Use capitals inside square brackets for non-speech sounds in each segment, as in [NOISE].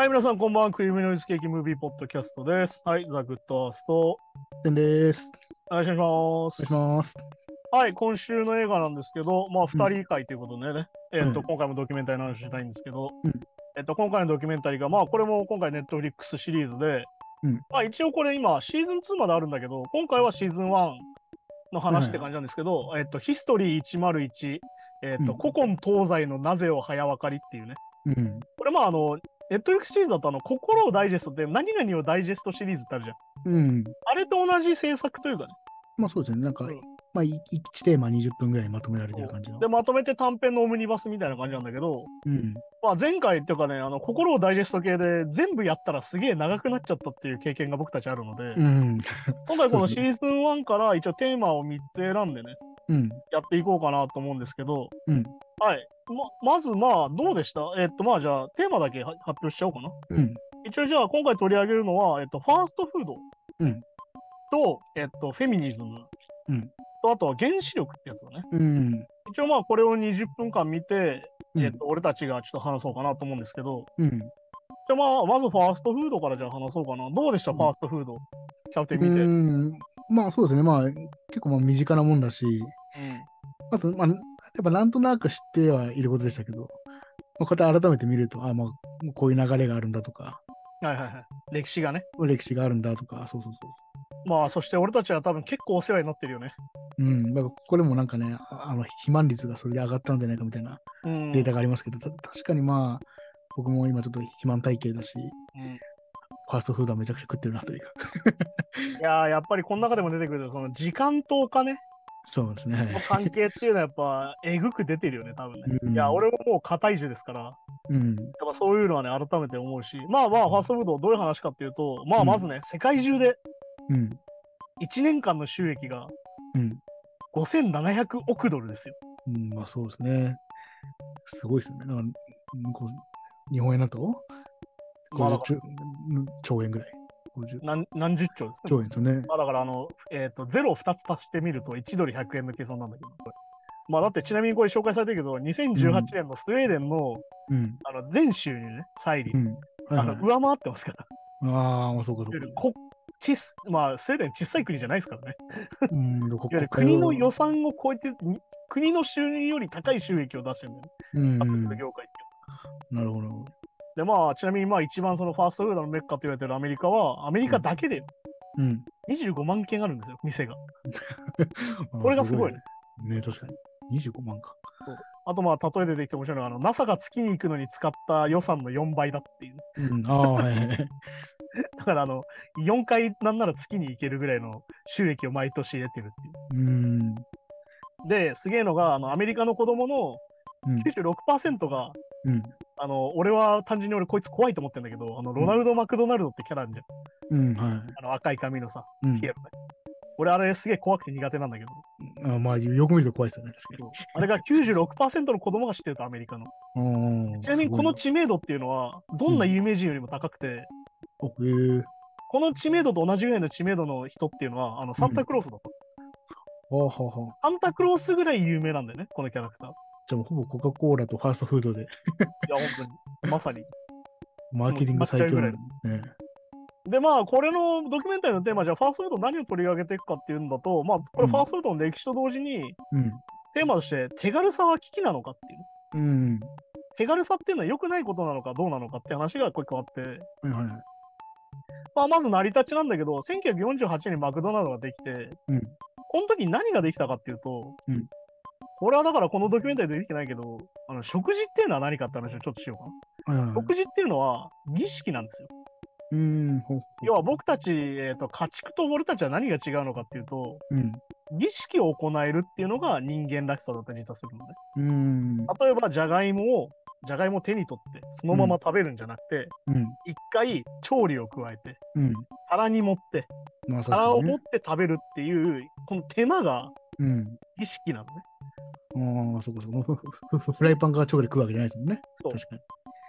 はい、皆さん、こんばんは。クリームノイズケーキムービーポッドキャストです。はい、ザ・グッドアースト。てんです。お願いします。お願いします。はい、今週の映画なんですけど、まあ、二人会ということでね、えっと、うん今回もドキュメンタリーの話したいんですけど、うんえっと、今回のドキュメンタリーが、まあ、これも今回、ネットフリックスシリーズで、うんまあ、一応これ今、シーズン2まであるんだけど、今回はシーズン1の話って感じなんですけど、えっと、ヒストリー101、えっと、うん古今東西のなぜを早分かりっていうね、うん。これまあ、あの、ネットフリックスシリーズだと、あの、心をダイジェストって、何々をダイジェストシリーズってあるじゃん。うん。あれと同じ制作というかね。まあそうですね。なんか、うんまあ、1テーマ20分ぐらいにまとめられてる感じの。で、まとめて短編のオムニバスみたいな感じなんだけど、うん。まあ、前回っていうかね、あの心をダイジェスト系で全部やったらすげえ長くなっちゃったっていう経験が僕たちあるので、うん。今回このシーズン1から一応テーマを3つ選んでね、うん。やっていこうかなと思うんですけど、うん。はい。ままずまあ、どうでした？えっと、まあじゃあ、テーマだけは発表しちゃおうかな。うん。一応じゃあ、今回取り上げるのは、えっと、ファーストフードうんと、えっと、フェミニズムうんと、あとは原子力ってやつだね。うん。一応まあ、これを20分間見て、うんえっと、俺たちがちょっと話そうかなと思うんですけど、うん。じゃあまあ、まずファーストフードからじゃあ話そうかな。どうでした、うんファーストフード。キャプテン見て。うん。まあそうですね。まあ結構まあ身近なもんだし、うんあと、まあ、やっぱなんとなく知ってはいることでしたけど、まあ、こうやって改めて見ると、あまあ、こういう流れがあるんだとか、はいはいはい。歴史がね。歴史があるんだとか、そうそうそう。まあ、そして俺たちは多分結構お世話になってるよね。うん。だからこれもなんかね、ああの、肥満率がそれで上がったんじゃないかみたいなうん。データがありますけど、た確かにまあ、僕も今ちょっと肥満体型だし、うんファーストフードはめちゃくちゃ食ってるなという。[LAUGHS] いやーやっぱりこの中でも出てくるその時間とお金そうですね。の関係っていうのはやっぱえぐく出てるよね、多分ね。うんいや、俺ももう肩重ですから、やっうん。ぱそういうのはね、改めて思うし、まあまあ、ファーストフードどういう話かっていうと、まあまずね、世界中でうん。1年間の収益がうん。5700億ドルですよ。うん、まあそうですね。すごいですよね。だか日本円だと？まあだ50兆,、兆円ぐらい。50何何十兆ですね。兆円ですよね。まあだからあの、えっ、と、ゼロを2つ足してみると1ドル100円の計算なんだけど、まあだってちなみにこれ紹介されてるけど、2018年のスウェーデンの,、うん。あの全収入ね、債利、うん。はいあはいの上回ってますから。ああ、まあそうかそうか。こちすまあ、スウェーデン小さい国じゃないですからね。うん、国国の予算を超えて、に国の収入より高い収益を出してるんだよね、うん業界ってなるほど。で、まあ、ちなみにまあ一番そのファーストフードのメッカと言われてるアメリカは、アメリカだけでうん。25万件あるんですよ、店が。[LAUGHS] これがすごいね。ね、確かに。25万か。あとまあ、例えでできて面白いのが、あの NASA が月に行くのに使った予算の4倍だっていう。うん。ああ、はい。[LAUGHS] だから、あの、4回なんなら月に行けるぐらいの収益を毎年得てるっていう。うん。で、すげえのが、あのアメリカの子供のうん。96%が、うん。あの、俺は単純に俺こいつ怖いと思ってんだけど、あの、ロナルド・マクドナルドってキャラあるじゃん。うん。はあの赤い髪のさ、い。うんピエロね。俺あれすげえ怖くて苦手なんだけど、あまあ、よく見ると怖いですよね、あれが96%の子供が知ってるとアメリカの。に。うんちなみにこの知名度っていうのは、どんな有名人よりも高くて、おえー、この知名度と同じぐらいの知名度の人っていうのは、あのサンタクロースだと。はあはあはあ。サンタクロースぐらい有名なんだよね、このキャラクター。いじゃあもうほぼコカ・コーラとファーストフードで、や、本当に。まさに。マーケティング最強だね。で、まあ、これのドキュメンタリーのテーマ、じゃあ、ファーストフード何を取り上げていくかっていうんだと、まあ、これ、ファーストフードの歴史と同時に、うん。テーマとして、手軽さは危機なのかっていう。うん。手軽さっていうのは良くないことなのかどうなのかって話がこ個あって、はいはい。まあ、まず成り立ちなんだけど、1948年にマクドナルドができて、うんこの時に何ができたかっていうと、うんこれはだからこのドキュメンタリーでできてないけど、あの食事っていうのは何かって話をちょっとしようかな。はいはい。食事っていうのは儀式なんですよ。うん。要は僕たち、えー、と家畜と俺たちは何が違うのかっていうと、うん。儀式を行えるっていうのが人間らしさだったり実はするのね。うん。例えば、じゃがいもを、じゃがいもを手に取って、そのまま食べるんじゃなくて、うん。一回調理を加えて、うん。皿に盛って、まあね皿を持っ。て食べるっていう、この手間がうん。儀式なのね。ああ、そうかそうか。[LAUGHS] フライパンから直で食うわけじゃないですもんね。そう確かに。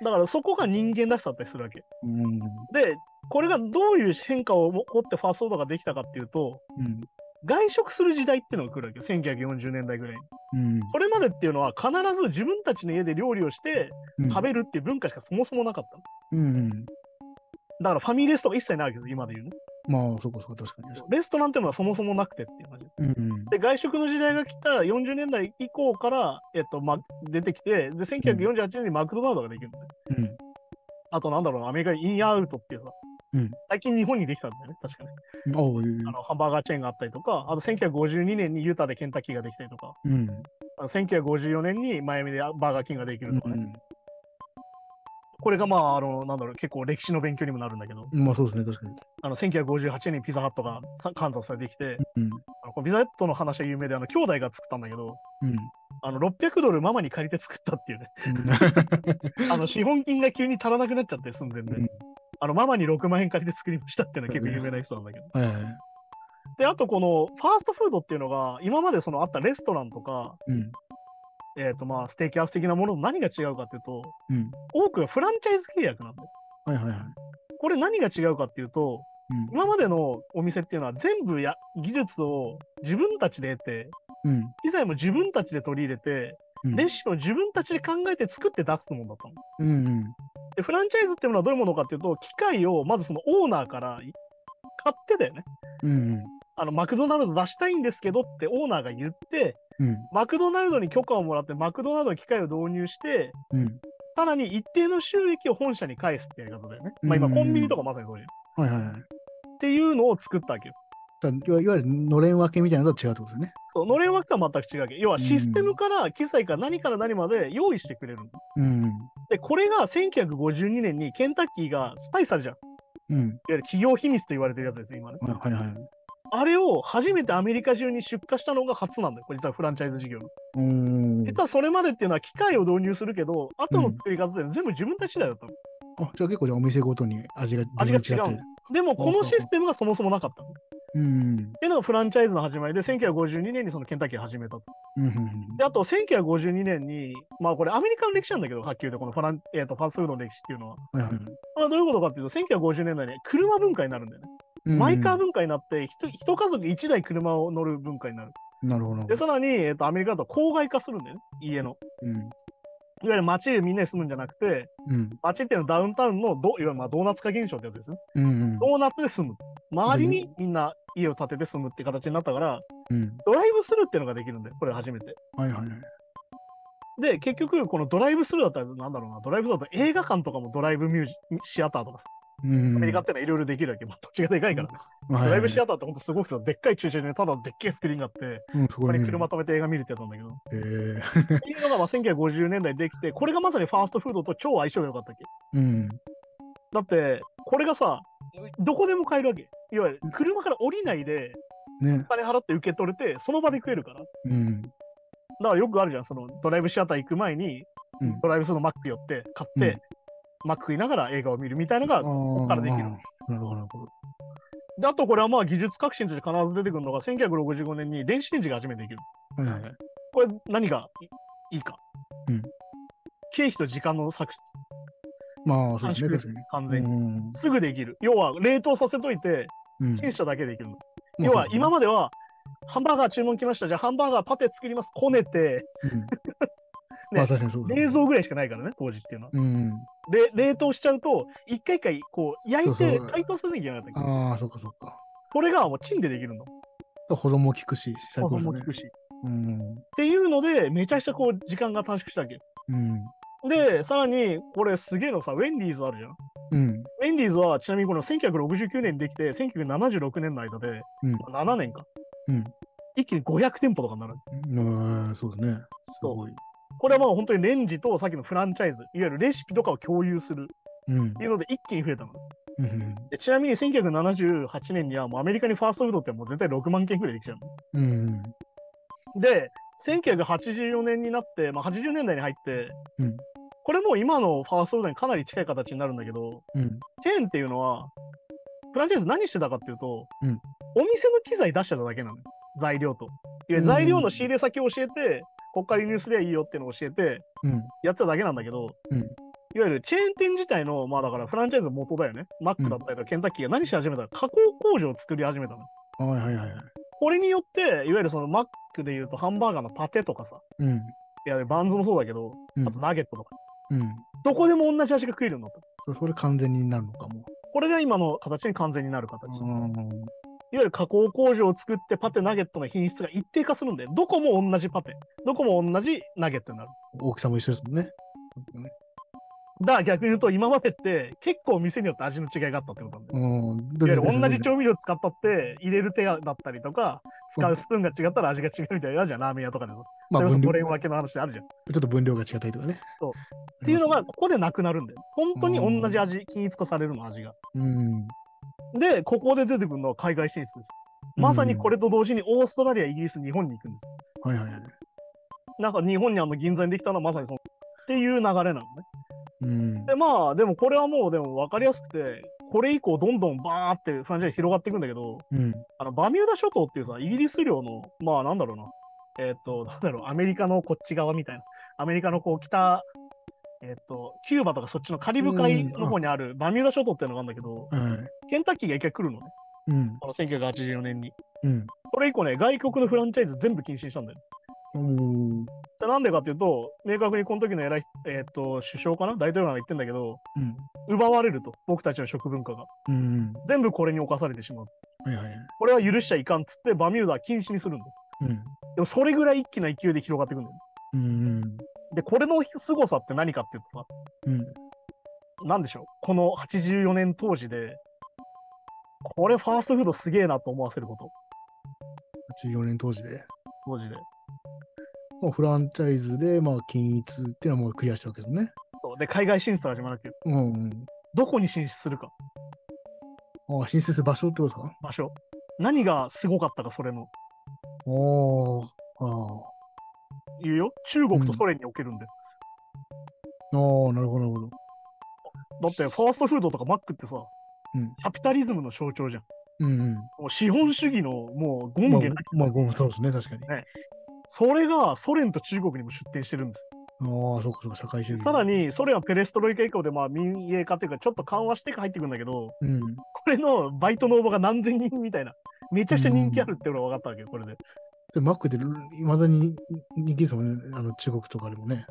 だからそこが人間らしさだったりするわけ。うん。で、これがどういう変化を起こってファーストフードができたかっていうと、うん。外食する時代っていうのが来るわけよ。1940年代ぐらいに。うん。それまでっていうのは必ず自分たちの家で料理をしてうん食べるっていう文化しかそもそもなかったの。うんうん。だからファミレスとか一切ないわけです、今で言うね。まあ、そこそこ確かに。レストランっていうのはそもそもなくてっていう感じ。うんうん。で、外食の時代が来た40年代以降から、えっと、ま、出てきて、で、1948年にマクドナルドができるんだよ。うん。あと、なんだろうな、アメリカにインアウトっていうさ、うん最近日本にできたんだよね、確かに。あのハンバーガーチェーンがあったりとか、あと1952年にユタでケンタッキーができたりとか、うん。あの1954年にマイアミでバーガーキングができるとかね。うこれがまあ、あの、なんだろう、結構歴史の勉強にもなるんだけど、ん。まあ、そうですね、確かに。あの、1958年にピザハットがさカンザスでできて、うん。あのこのピザハットの話は有名で、あの、兄弟が作ったんだけど、うん。あの、600ドルママに借りて作ったっていうね。[LAUGHS] あの、資本金が急に足らなくなっちゃって、寸前で。うんあの、ママに6万円借りて作りましたっていうのは結構有名な人なんだけど。はいはい。で、あとこの、ファーストフードっていうのが、今までそのあったレストランとか、うん。えっ、とまあ、ステーキハウス的なものと何が違うかっていうと、うん。多くがフランチャイズ契約なんだよ。はいはいはい。これ何が違うかっていうと、うん。今までのお店っていうのは全部や技術を自分たちで得て、うん。機材も自分たちで取り入れて、うん。レシピも自分たちで考えて作って出すもんだったの。うんうん。で、フランチャイズっていうのはどういうものかっていうと、機械をまずそのオーナーからい買ってだよね。うんあの、マクドナルド出したいんですけどってオーナーが言って、マクドナルドに許可をもらって、マクドナルドの機械を導入して、うん。さらに一定の収益を本社に返すってやり方だよね。まあ今、うんコンビニとかまさにそういう。はいはいはい。っていうのを作ったわけよ。だいわいわゆるのれん分けみたいなのとは違うってことですね。そう、のれん枠とは全く違うわけ。要はシステムから機材から何から何まで用意してくれるの。うん。で、これが1952年にケンタッキーがスパイスあるじゃん。いわうん。ゆる企業秘密と言われてるやつですよ、今ね。はいはいはい。あれを初めてアメリカ中に出荷したのが初なんだよ。これ実はフランチャイズ事業の。実はそれまでっていうのは機械を導入するけど、後の作り方って全部自分たち次第だったの。あ、じゃあ結構じゃあお店ごとに味が味が違うのでも、このシステムがそもそもなかったうん。ていうのがフランチャイズの始まりで、1952年にそのケンタッキーを始めたと。うんうんで、あと1952年に、まあこれアメリカの歴史なんだけど、はっきり言うと、このフラン、えー、とファストフードの歴史っていうのは。はいはい。まあ、どういうことかっていうと、1950年代に車文化になるんだよね。うんマイカー文化になって、ひと一家族一台車を乗る文化になる。なるほど。で、さらに、えー、とアメリカだと郊外化するんだよね、家の。うん。いわゆる街でみんなで住むんじゃなくて、うん。街っていうのはダウンタウンのドいわゆるまあドーナツ化現象ってやつですね。うんうん。ドーナツで住む。周りにみんな家を建てて住むって形になったから、うん。ドライブスルーっていうのができるんだよ、これ初めて。はいはいはい。で、結局、このドライブスルーだったら、なんだろうな、ドライブスルーだと映画館とかもドライブミュージシアターとか。アメリカってのはいろいろできるわけ。まあ、土地がでかいからね。ドライブシアターってほんとすごくて、でっかい駐車場にただでっけえスクリーンがあって、うん、そここに車止めて映画見るってやつなんだけど。えーっていうのがまあ1950年代できて、これがまさにファーストフードと超相性が良かったっけ？うん。だって、これがさ、どこでも買えるわけ。いわゆる車から降りないで、ねお。金払って受け取れて、その場で食えるから。だうん。からよくあるじゃん、そのドライブシアター行く前に、うんドライブスのマック寄って買って、マック食いながら映画を見るみたいなのが、ここからできる。なるほど、なるほど。であとこれはまあ技術革新として必ず出てくるのが、1965年に電子レンジが初めてできる。はいはいはい。これ何がいいいか。うん経費と時間の削まあ、そうですね。完全に。うんすぐできる。要は冷凍させといて、うん。チンしただけでできるの。まあ要は今ままでは、ハンバーガー注文来ました。じゃあハンバーガーパテ作ります。こねて、うん。[LAUGHS] まあ確かにそうですね。冷蔵ぐらいしかないからね、当時っていうのは。うん。で、冷凍しちゃうと、一回一回こう焼いて解凍するなきゃいけなかったああ、そっかそっか。それがもうチンでできるの。保存も効くし、最保存も効。くし。うん。っていうので、めちゃくちゃこう時間が短縮したわけ。うん。で、さらに、これすげえのさ、ウェンディーズあるじゃん。うん。ウェンディーズはちなみにこの1969年にできて、1976年の間で、うんまあ7年か。うん一気に500店舗とかになる。うん。そうですね。すごい。これはまあ本当にレンジとさっきのフランチャイズ、いわゆるレシピとかを共有するうんっていうので一気に増えたの。うん。でちなみに1978年にはもうアメリカにファーストフードってもう全体6万件くらいできちゃううん。の。で、1984年になって、まあ、80年代に入って、うんこれも今のファーストフードにかなり近い形になるんだけど、うん。チェーンっていうのは、フランチャイズ何してたかっていうと、うんお店の機材出してただけなのよ。材料と。い材料の仕入れ先を教えて、こっから輸入すりゃいいよっていうのを教えて、うん。やってただけなんだけど、うんいわゆるチェーン店自体の、まあだからフランチャイズの元だよね。マックだったりとかケンタッキーが何し始めたか、加工工場を作り始めたの。はいはいはいはい。これによって、いわゆるそのマックでいうとハンバーガーのパテとかさ、うん。いやバンズもそうだけど、うんあとナゲットとか、うん。どこでも同じ味が食えるようになった。そそれ完全になるのかも。これが今の形に完全になる形。いわうん。ゆる加工工場を作ってパテナゲットの品質が一定化するんで、どこも同じパテ、どこも同じナゲットになる。大きさも一緒ですもんね。だから逆に言うと、今までって結構店によって味の違いがあったってことなんだよ。うん。いわゆる同じち調味料使ったって入れる手だったりとか、使うスプーンが違ったら味が違うみたいなじゃん、ラーメン屋とかでも。まあ、それこそ分量ブレン分けの話あるじゃん。っちょっと分量が違ったりとかね。そうていうのがここでなくなるんだよ。本当に同じ味、均一化されるの、味が。うん。で、ここで出てくるのは海外進出です。まさにこれと同時にオーストラリア、イギリス、日本に行くんです。はいはいはい。なんか日本にあの銀座にできたのはまさにそのっていう流れなのね。うん。で、まあ、でもこれはもうでも分かりやすくて、これ以降どんどんバーってフランチャイズ広がっていくんだけど、うん。あのバミューダ諸島っていうさ、イギリス領の、まあなんだろうな、えーっと、なんだろう、アメリカのこっち側みたいな、アメリカのこう北、えーっと、キューバとかそっちのカリブ海の方にあるバミューダ諸島っていうのがあるんだけど、はい。ケンタッキーが一回来るのね、うん。この1984年に。うん。それ以降ね、外国のフランチャイズ全部禁止にしたんだよ。うん。でなんでかっていうと、明確にこの時の偉い、えーっと、首相かな？大統領が言ってんだけど、うん。奪われると、僕たちの食文化が。うん。全部これに侵されてしまう。はいはいはい。これは許しちゃいかんっつって、バミューダは禁止にするんだよ。うん。でもそれぐらい一気な勢いで広がっていくんだよ。うん。で、これの凄さって何かっていうとさ、うん。なんでしょう、この84年当時で、これファーストフードすげえなと思わせること、84年当時で？当時で。もうフランチャイズで、まあ、均一っていうのはもうクリアしたわけですね。そうで、海外進出が始まるけど、うん、うん。どこに進出するか、ああ、申請する場所ってことですか？場所。何がすごかったか、それの。おー。あ言うよ。中国とソ連におけるんで。あ。ああ、なるほど、なるほど。だって、ファーストフードとかマックってさ、うんキャピタリズムの象徴じゃん。うんうん。もう資本主義のもうまあ権限、、まあ、ごめんそうですね、確かに。それがソ連と中国にも出展してるんです。ああ、そうかそうか、社会主義。さら、に、ソ連はペレストロイカ以降でまあ民営化というか、ちょっと緩和して入ってくるんだけど、うん。これのバイトの応募が何千人みたいな、めちゃくちゃ人気あるっていうのが分かったわけよ、これで。で、マックって、いまだに人気ですもんね、あの中国とかでもね。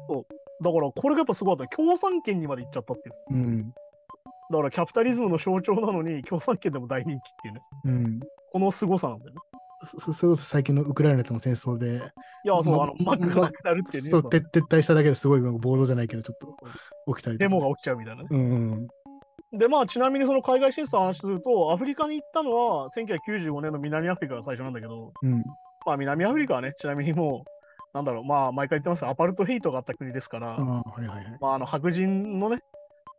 だから、これがやっぱすごかった。共産圏にまで行っちゃったっていう。うん。だから、キャピタリズムの象徴なのに、共産圏でも大人気っていうね。うん。この凄さなんだよね。そそれこそ最近のウクライナとの戦争で、いや、そう、まあの、マックがなくなるっていうね。そう撤撤退しただけですごい暴動じゃないけど、ちょっと起きたりデモが起きちゃうみたいなね。うんうん。で、まあ、ちなみにその海外進出の話すると、アフリカに行ったのは1995年の南アフリカが最初なんだけど、うん。まあ、南アフリカはね、ちなみにもう、なんだろう、まあ、毎回言ってますが、アパルトヘイトがあった国ですから、ああ、はいはいはい。まあ、あの白人のね、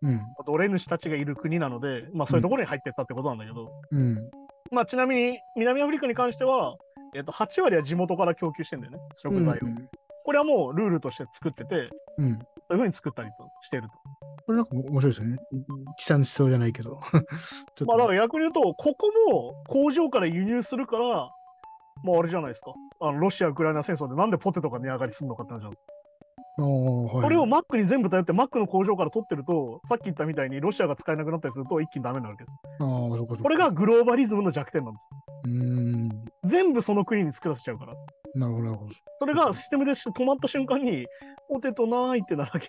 うん。奴隷主たちがいる国なので、まあ、そういうところに入ってったってことなんだけど、うん。まあ、ちなみに南アフリカに関しては、えっと、8割は地元から供給してんだよね、食材を。うんこれはもうルールとして作ってて、うん。そういうふうに作ったりとしてると。これなんか面白いですよね。地産地消じゃないけど。[LAUGHS] まあ、だから逆に言うと、ここも工場から輸入するから、まあ、あれじゃないですか。あのロシア・ウクライナ戦争でなんでポテトが値上がりするのかって話なんです。これをマックに全部頼って、マックの工場から取ってると、さっき言ったみたいにロシアが使えなくなったりすると、一気にダメになるわけです。これが、グローバリズムの弱点なんです。うーん。全部その国に作らせちゃうから。なるほど、なるほど。それがシステムで止まった瞬間に、ポテトないってなるわけ。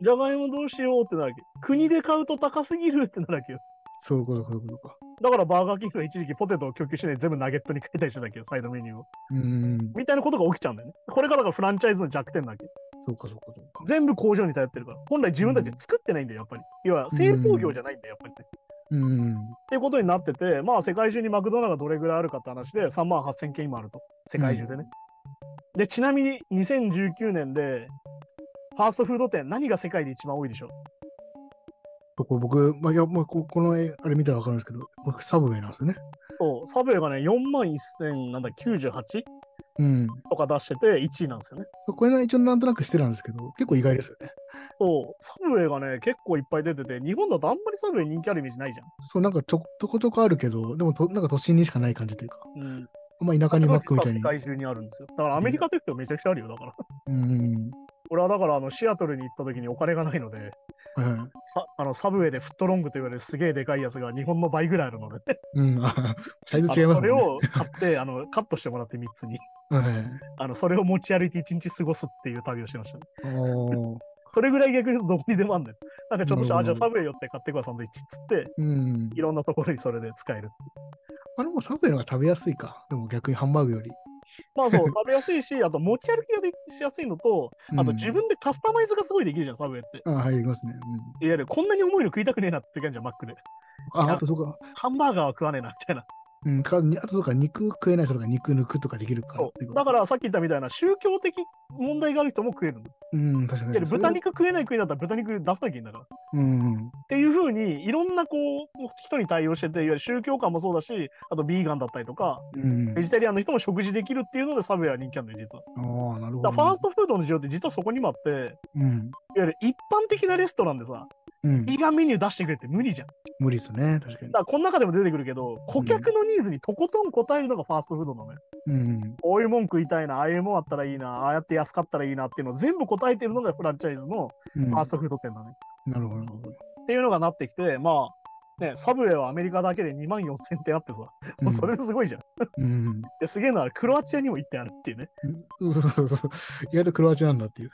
じゃがいもどうしようってなるわけ。国で買うと高すぎるってなるわけよ。そういうことか、そういうことか。だからバーガーキングが一時期ポテトを供給しないで全部ナゲットに変えたりしてたけど、サイドメニューを。うーん。みたいなことが起きちゃうんだよね。これがだからフランチャイズの弱点なわけ。そうか、そうか、そうか。全部工場に頼ってるから。本来自分たちで作ってないんだよ、やっぱり。要は製造業じゃないんだよ、やっぱりね。うん。っていうことになってて、まあ世界中にマクドナルドがどれぐらいあるかって話で3万8000件今あると。世界中でね。で、ちなみに2019年で、ファーストフード店、何が世界で一番多いでしょう？これ僕、まあ、いや、まあ、ここの絵あれ見たらわかるんですけど、僕、サブウェイなんですよね。そう、サブウェイがね、4万1000、なんだ、98うん。とか出してて1位なんですよね。これが一応なんとなくしてたんですけど、結構意外ですよね。そう、サブウェイがね、結構いっぱい出てて、日本だとあんまりサブウェイ人気あるイメージないじゃん。そう、なんかちょ、ちょこちょこあるけど、でもと、なんか都心にしかない感じというか、うん。まあ、田舎にマックみたいに世。界中にあるんですよ。だからアメリカといってもめちゃくちゃあるよ、だから。うん。俺はだからあのシアトルに行った時にお金がないので、はいはい。さ [LAUGHS] あのサブウェイでフットロングと言われるすげえでかいやつが日本の倍ぐらいあるので、うん。あ [LAUGHS] サイズ違いますね。それを買ってあのカットしてもらって3つにはい。あのそれを持ち歩いて1日過ごすっていう旅をしてましたね。それぐらい逆にどこにでもあんだよ。なんかちょっとした、あ、なるほどじゃあサブウェイ寄って買ってくわ、サンドイッチっつって、うん。いろんなところにそれで使える。あれもサブウェイの方が食べやすいか。でも逆にハンバーグより。まあそう、食べやすいし、あと持ち歩きができしやすいのと、あとうん自分でカスタマイズがすごいできるじゃん、サブウェイって。あはい、できますね。いわゆるこんなに重いの食いたくねえなって感じじゃん、マックで。うん、あ、あとそうか。ハンバーガーは食わねえな、みたいな。うん、かにあとそうか、肉食えない人とか肉抜くとかできるからっていうこと。だからさっき言ったみたいな宗教的問題がある人も食えるうん、確かに。豚肉食えない国だったら豚肉出さなきゃいいんだから。っうん。ていうふうに、いろんなこう人に対応してて、いわゆる宗教観もそうだし、あとビーガンだったりとか、うん。ベジタリアンの人も食事できるっていうので、サブウェイは人気あるのよ、実は。ああ、なるほど。だからファーストフードの需要って実はそこにもあって、いわうん。ゆる一般的なレストランでさ、うん。ビーガンメニュー出してくれって無理じゃん。だ無理ですね、確かにか。らこの中でも出てくるけど、顧客のニーズにとことん応えるのがファーストフードなのよ。うん。こういうもん食いたいな、ああいうもんあったらいいな、ああやって安かったらいいなっていうのを全部答えてるのがフランチャイズのうん、ファーストフード店だね。なるほど。っていうのがなってきて、まあ、ね、サブウェイはアメリカだけで2万4000店あってさ、もうそれですごいじゃん。うん。ですげえのはクロアチアにも1店あるっていうね。うんそうそうそう。意外とクロアチアなんだっていう。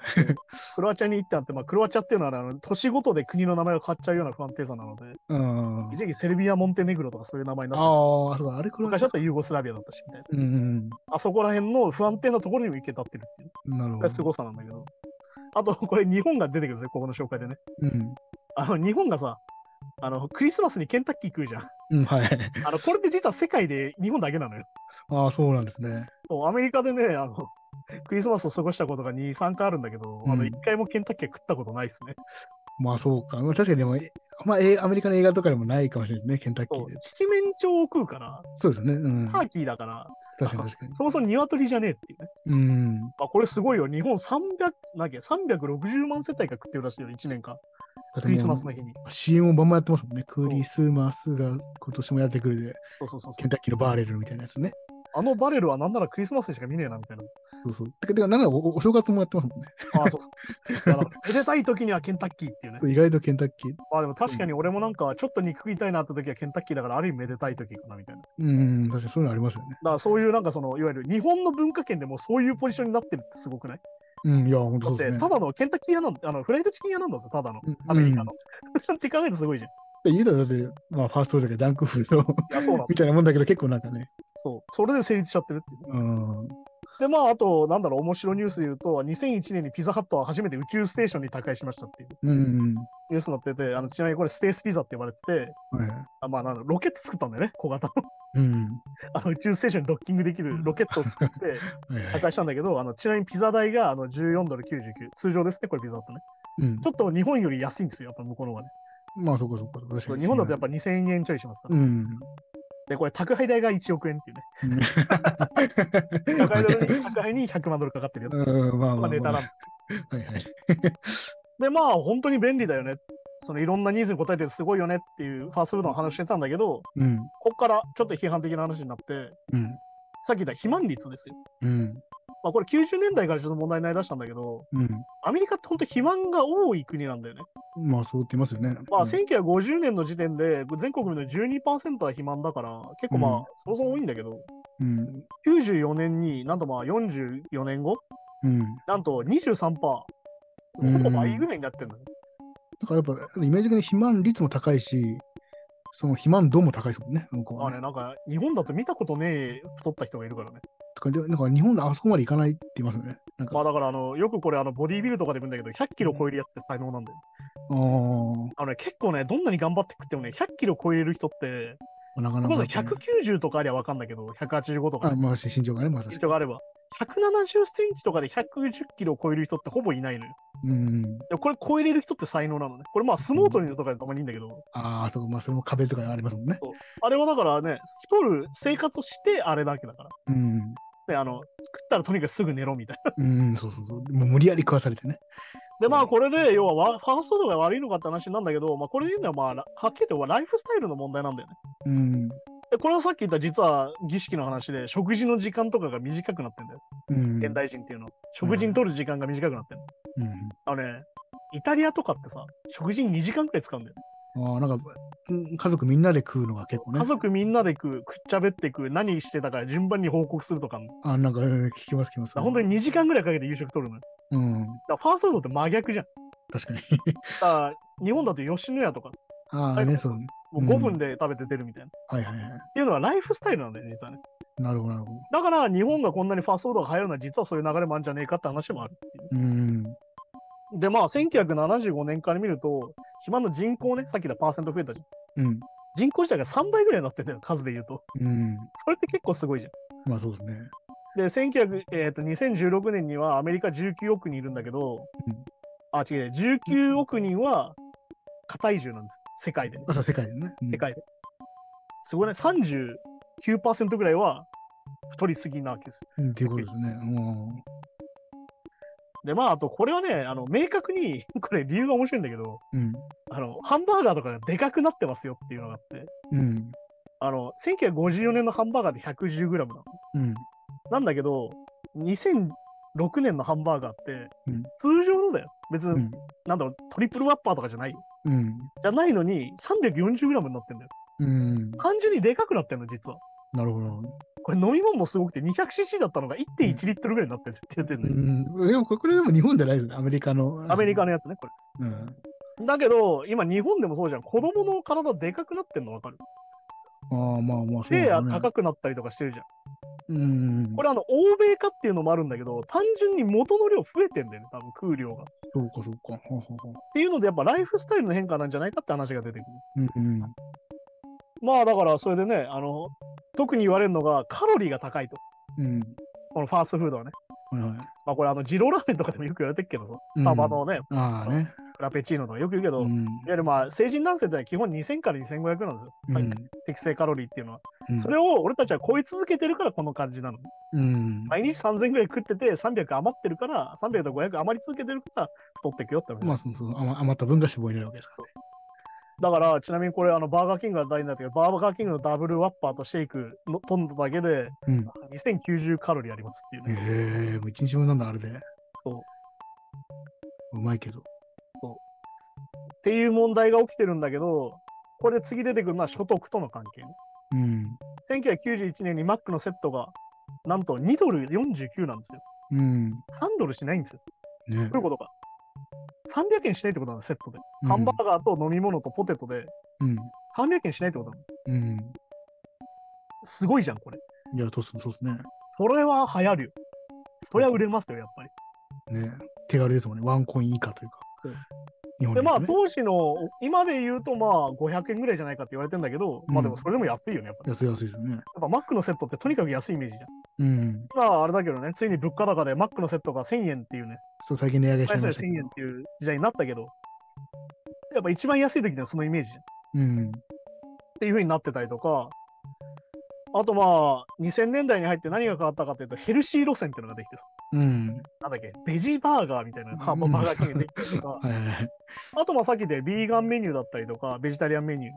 クロアチアに1店あって、まあ、クロアチアっていうのはあの年ごとで国の名前が変わっちゃうような不安定さなので、うん。一時期セルビア、モンテネグロとかそういう名前になってああ、そうか、あれクロアチア昔だっ。たらユーゴスラビアだったしみたいな。うん。あそこら辺の不安定なところにも行けたってるっていう。なるほど。すごさなんだけど。[LAUGHS] あと、これ日本が出てくるんですよ、ここの紹介でね。うん。あの、日本がさ、あの、クリスマスにケンタッキー食うじゃん。うん、はい。あの、これって実は世界で日本だけなのよ。ああ、そうなんですね。アメリカでね、あの、クリスマスを過ごしたことが2、3回あるんだけど、あの、うん1回もケンタッキーは食ったことないですね。まあそうか。まあ確かにでも、えまあ、えアメリカの映画とかでもないかもしれないですね、ケンタッキーで。七面鳥を食うから、そうですよね。うん。ターキーだから、確かに確かに。そもそも鶏じゃねえっていうね。うん。あ、これすごいよ。日本300、なんだっけ、360万世帯が食ってるらしいよ、1年間。クリスマスの日に。CM をバンバンやってますもんね。クリスマスが今年もやってくるで、そうそうそうケンタッキーのバーレルみたいなやつね。あのバレルはなんならクリスマスにしか見ねえな、みたいな。そうそう。てか、てかなんならおお正月もやってますもんね。あ、そうそう。めでたい時にはケンタッキーっていうねそ。う意外とケンタッキー。まあでも確かに俺もなんかちょっと肉食いたいなって時はケンタッキーだからある意味めでたい時かなみたいな。だうん、確かにそういうのありますよね。からそういうなんかそのいわゆる日本の文化圏でもそういうポジションになってるってすごくない？うん、いや、本当だってそうですね。ただのケンタッキー屋なんだ、あのフライドチキン屋なんだぞ、ただのうんアメリカの。[LAUGHS] って考えるとすごいじゃん。で言うたらだって、まあ、ファーストフードだけどダンクフード。みたいなもんだけど、結構なんかね。そう。それで成立しちゃってるっていうね。うん。で、まあ、あと、なんだろう、面白いニュースで言うと、2001年にピザハットは初めて宇宙ステーションに宅配しましたっていううんうん。ニュースになってて、あのちなみにこれスペースピザって呼ばれてて、はい。あまあ、なんだロケット作ったんだよね、小型の。うん。あの宇宙ステーションにドッキングできるロケットを作って、はいはい。宅配したんだけど、あのちなみにピザ代があの14ドル99。通常ですね、これピザだとね。うんちょっと日本より安いんですよ、やっぱ向こうの方がね。まあ、そこそこ。確かに。日本だとやっぱ2000円ちょいしますから。うん。で、これ宅配代が1億円っていうね。うん宅配ドルに宅配に100万ドルかかってるよ。うん、まあまあ、まあネタなんまですあ。はいはい。で、まあ、本当に便利だよね。そのいろんなニーズに応えてすごいよねっていうファーストフードの話してたんだけど、うん。ここからちょっと批判的な話になって、うん。さっき言った肥満率ですよ。うん。まあ、これ90年代からちょっと問題になりだしたんだけど、うん。アメリカって本当肥満が多い国なんだよね。まあ、そうってますよね。まあ、うん1950年の時点で全国民の12%は肥満だから、結構まあ、うんそもそも多いんだけど、うん。94年になんとまあ44年後、うん。なんと23%、ほぼ倍ぐらいになってるのよ。だからやっぱ、イメージ的に肥満率も高いし、その肥満度も高いですもんね。向こうはねまあね、なんか日本だと見たことねえ太った人がいるからね。とかでなんか日本であそこまでいかないって言いますよね。なんか、まあだからあの、よくこれあのボディービルとかでも言うんだけど、100キロ超えるやつって才能なんだよ。あのね、結構ね、どんなに頑張って食ってもね、100キロ超えれる人って、なかなか、ね。190とかありゃわかんないけど、185とかあ、まあ、身長がね、まあ、身長があれば、170センチとかで110キロを超える人ってほぼいないのよ。に。うん。これ超えれる人って才能なのね。これまあ相撲取りのとかでたまにいいんだけど、ああ、そうか、まあ、それも壁とかありますもんね。あれはだからね、太る生活をしてあれだけだから。うん。で、あの、食ったらとにかくすぐ寝ろみたいな。うん、そうそうそう。もう無理やり食わされてね。で、まあこれで、要はわファースト度が悪いのかって話なんだけど、まあこれで言うのはまあ、はっきり言ってライフスタイルの問題なんだよね。うん。で、これはさっき言った実は儀式の話で、食事の時間とかが短くなってんだよ。うん。現代人っていうのは。食事に取る時間が短くなってんの。うん。あのね、イタリアとかってさ、食事に2時間くらい使うんだよね。ああ、なんか、うん家族みんなで食うのが結構ね。家族みんなで食う、食っちゃべって食う、何してたか順番に報告するとかあなんか、うん聞きます、聞きます。ら本当に2時間ぐらいかけて夕食取るのよ。だうん。からファーストフードって真逆じゃん。確かに。だから日本だと吉野家とか、ああね、そうね。もう5分で食べて出るみたいな。っはいはいはい。ていうのはライフスタイルなんだよ、実はね。なるほど、なるほど。だから日本がこんなにファストフードが流行るのは実はそういう流れもあるんじゃねえかって話もあるっていううん。で、まあ、1975年から見ると、島の人口ね、さっき言ったパーセント増えたじゃん。うん。人口自体が3倍ぐらいになってんだよ、数で言うと。うん。それって結構すごいじゃん。まあそうですね。で、1900えー、と2016年にはアメリカ19億人いるんだけど、うんあ、違うね、19億人は過体重なんです。世界でね。あ、そう世界でね。うん世界で。すごいね、39%ぐらいは太りすぎなわけです。うんっていうことですね。うん。で、まあ、あと、これはね、あの明確に、[LAUGHS] これ理由が面白いんだけど、うん。あの、ハンバーガーとかがでかくなってますよっていうのがあって、うん。あの、1954年のハンバーガーで 110g なの。うん。なんだけど、2006年のハンバーガーってうん、通常のだよ。別に、うん。なんだろう、トリプルワッパーとかじゃないよ。うん。じゃないのに、340g になってんだよ。うん。単純にでかくなってんの、実は。なるほど。これ飲み物もすごくて 200cc だったのが1.1リットルぐらいになってるって言ってるんだよ。うん。でもこれでも日本じゃないですね。アメリカの。アメリカのやつね、こうん。れ。だけど、今日本でもそうじゃん。子供の体でかくなってんの分かるああ、まあまあ、そう背やだね。高くなったりとかしてるじゃん。うん。これあの、欧米化っていうのもあるんだけど、単純に元の量増えてんだよね、多分食う量が。っそうか、そうか。はははていうので、やっぱライフスタイルの変化なんじゃないかって話が出てくる。うんうん。まあだから、それでね、あの、特に言われるのがカロリーが高いと。うん。このファーストフードはね。はいはい。まあこれ、あの、ジローラーメンとかでもよく言われてるけどさ、スタバのね、ああね。フラペチーノとかよく言うけど、いわうん。ゆるまあ、成人男性って基本2000から2500なんですよ。うん。適正カロリーっていうのは。うんそれを俺たちは超え続けてるからこの感じなの。うん。毎日3000ぐらい食ってて300余ってるから、300と500余り続けてるから太ってくよって話。まあ、そうそう。余余った分が脂肪になるわけですからね。だから、ちなみにこれ、あのバーガーキングが大事なんだけど、バーガーキングのダブルワッパーとシェイクの飛んだだけでうん。2090カロリーありますっていうね。へえ、もう一日分なんだ、あれで。そう。うまいけど。っていう問題が起きてるんだけど、これで次出てくるのは所得との関係ね。うん。1991年にマックのセットが、なんと2ドル49なんですよ。うん。3ドルしないんですよ。ねどういうことか。300円しないってことなんだ、セットで。ハンバーガーと飲み物とポテトでうん。300円しないってことなの。うん。すごいじゃん、これ。いや、そうっすそうですね。それは流行るよ。それは売れますよ、やっぱり。ね。手軽ですもんね。ワンコイン以下というか。日本で、まあ、ね当時の、今で言うと、まあ、500円ぐらいじゃないかって言われてんだけど、まあでもそれでも安いよね、やっぱり。安い安いですよね。やっぱマックのセットってとにかく安いイメージじゃん。うん。まあ、あれだけどね、ついに物価高でマックのセットが1000円っていうね、そう、最近値上げし最初は1000ましたけど円っていう時代になったけど、やっぱ一番安い時にはそのイメージじゃん。うん。っていう風になってたりとか、あとまあ、2000年代に入って何が変わったかというと、ヘルシー路線っていうのができてさ、うん。なんだっけ、ベジバーガーみたいなハンバーガーキングができたりとか、はいはいはい。あとまあさっきでビーガンメニューだったりとか、ベジタリアンメニュー。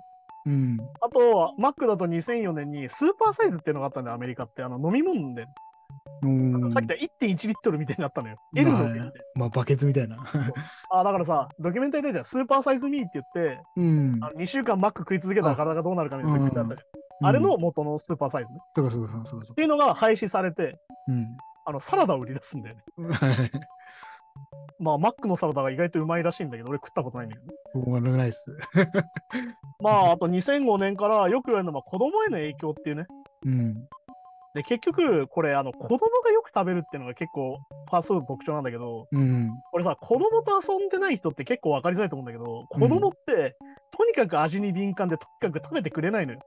うん。あとは、マックだと2004年にスーパーサイズっていうのがあったんだよ、アメリカって。あの飲み物で、うん。さっき言った1.1リットルみたいになったのよ。L の上で。まあ、バケツみたいな。[LAUGHS] あ、だからさ、ドキュメンタリーでじゃん、スーパーサイズミーって言って、うん。あの2週間マック食い続けたら体がどうなるかみたいなドキュメンタリーあったじゃんうんあれの、元のスーパーサイズね。そうかそうかそうっていうのが廃止されて、う。あのサラダを売り出すんだよね。まあ、マックのサラダが意外とうまいらしいんだけど、俺食ったことないんだけどね。僕はないです。[LAUGHS] まあ、あと2005年からよく言われるのは子供への影響っていうね。うん。で、結局、これ、あの、子供がよく食べるっていうのが結構、ファーストフードの特徴なんだけど、うん。俺さ、子供と遊んでない人って結構分かりづらいと思うんだけど、子供って、とにかく味に敏感で、とにかく食べてくれないのよ。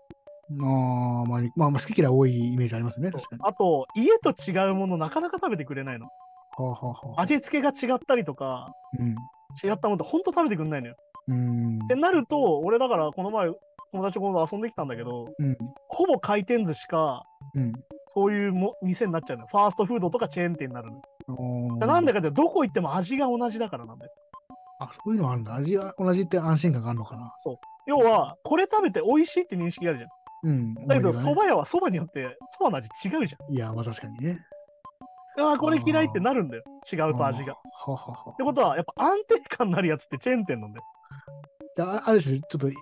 ああ、まあ、まあ、まあ、好き嫌い多いイメージありますね。確かに。あと、家と違うものなかなか食べてくれないの。はあ、はあはあ、味付けが違ったりとか、うん。違ったものってほんと食べてくれないのよ。うんってなると、俺だからこの前、友達とこの遊んできたんだけど、うん。ほぼ回転寿司か、うん。そういうも店になっちゃうのよ。ファーストフードとかチェーン店になるのなんでかってどこ行っても味が同じだからなんだよ。あ、そういうのあるんだ。味が同じって安心感があるのかな。要は、これ食べて美味しいって認識があるじゃん。うん。だけど、思い出がね蕎麦屋は蕎麦によって蕎麦の味違うじいや、まあ確かにね。ゃん。ああ、これ嫌いってなるんだよ。違うと味が。はあはあはあてことは、やっぱ安定感のあるやつってチェーン店なんだよ。じゃあ、ある種、ちょっと家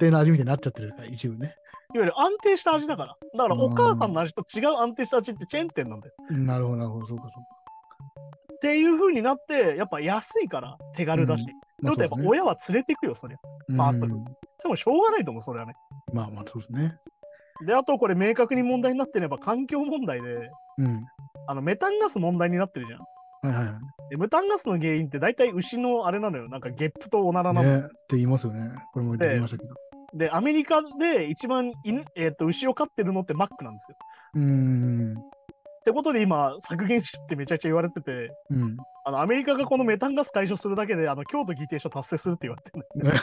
庭の味みたいになっちゃってるから、一部ね。いわゆる安定した味だから。だから、うんお母さんの味と違う安定した味ってチェーン店なんだよ。なるほど、なるほど、そうか、そうか。っていう風になって、やっぱ安いから、手軽だし。まあっとやっ親は連れてくよ、そりゃ。うんまあでもしょうがないと思う、それはね。まあまあ、そうですね。で、あとこれ明確に問題になってれば環境問題で、うん。あのメタンガス問題になってるじゃん。はいはいはでメタンガスの原因って大体牛のあれなのよ。なんかゲップとおならなの。ねって言いますよね。これも言いましたけど。で、アメリカで一番犬、えー、と牛を飼ってるのってマックなんですよ。うーん。ってことで今、削減しってめちゃくちゃ言われてて、うん。あのアメリカがこのメタンガス解消するだけで、あの京都議定書達成するって言われて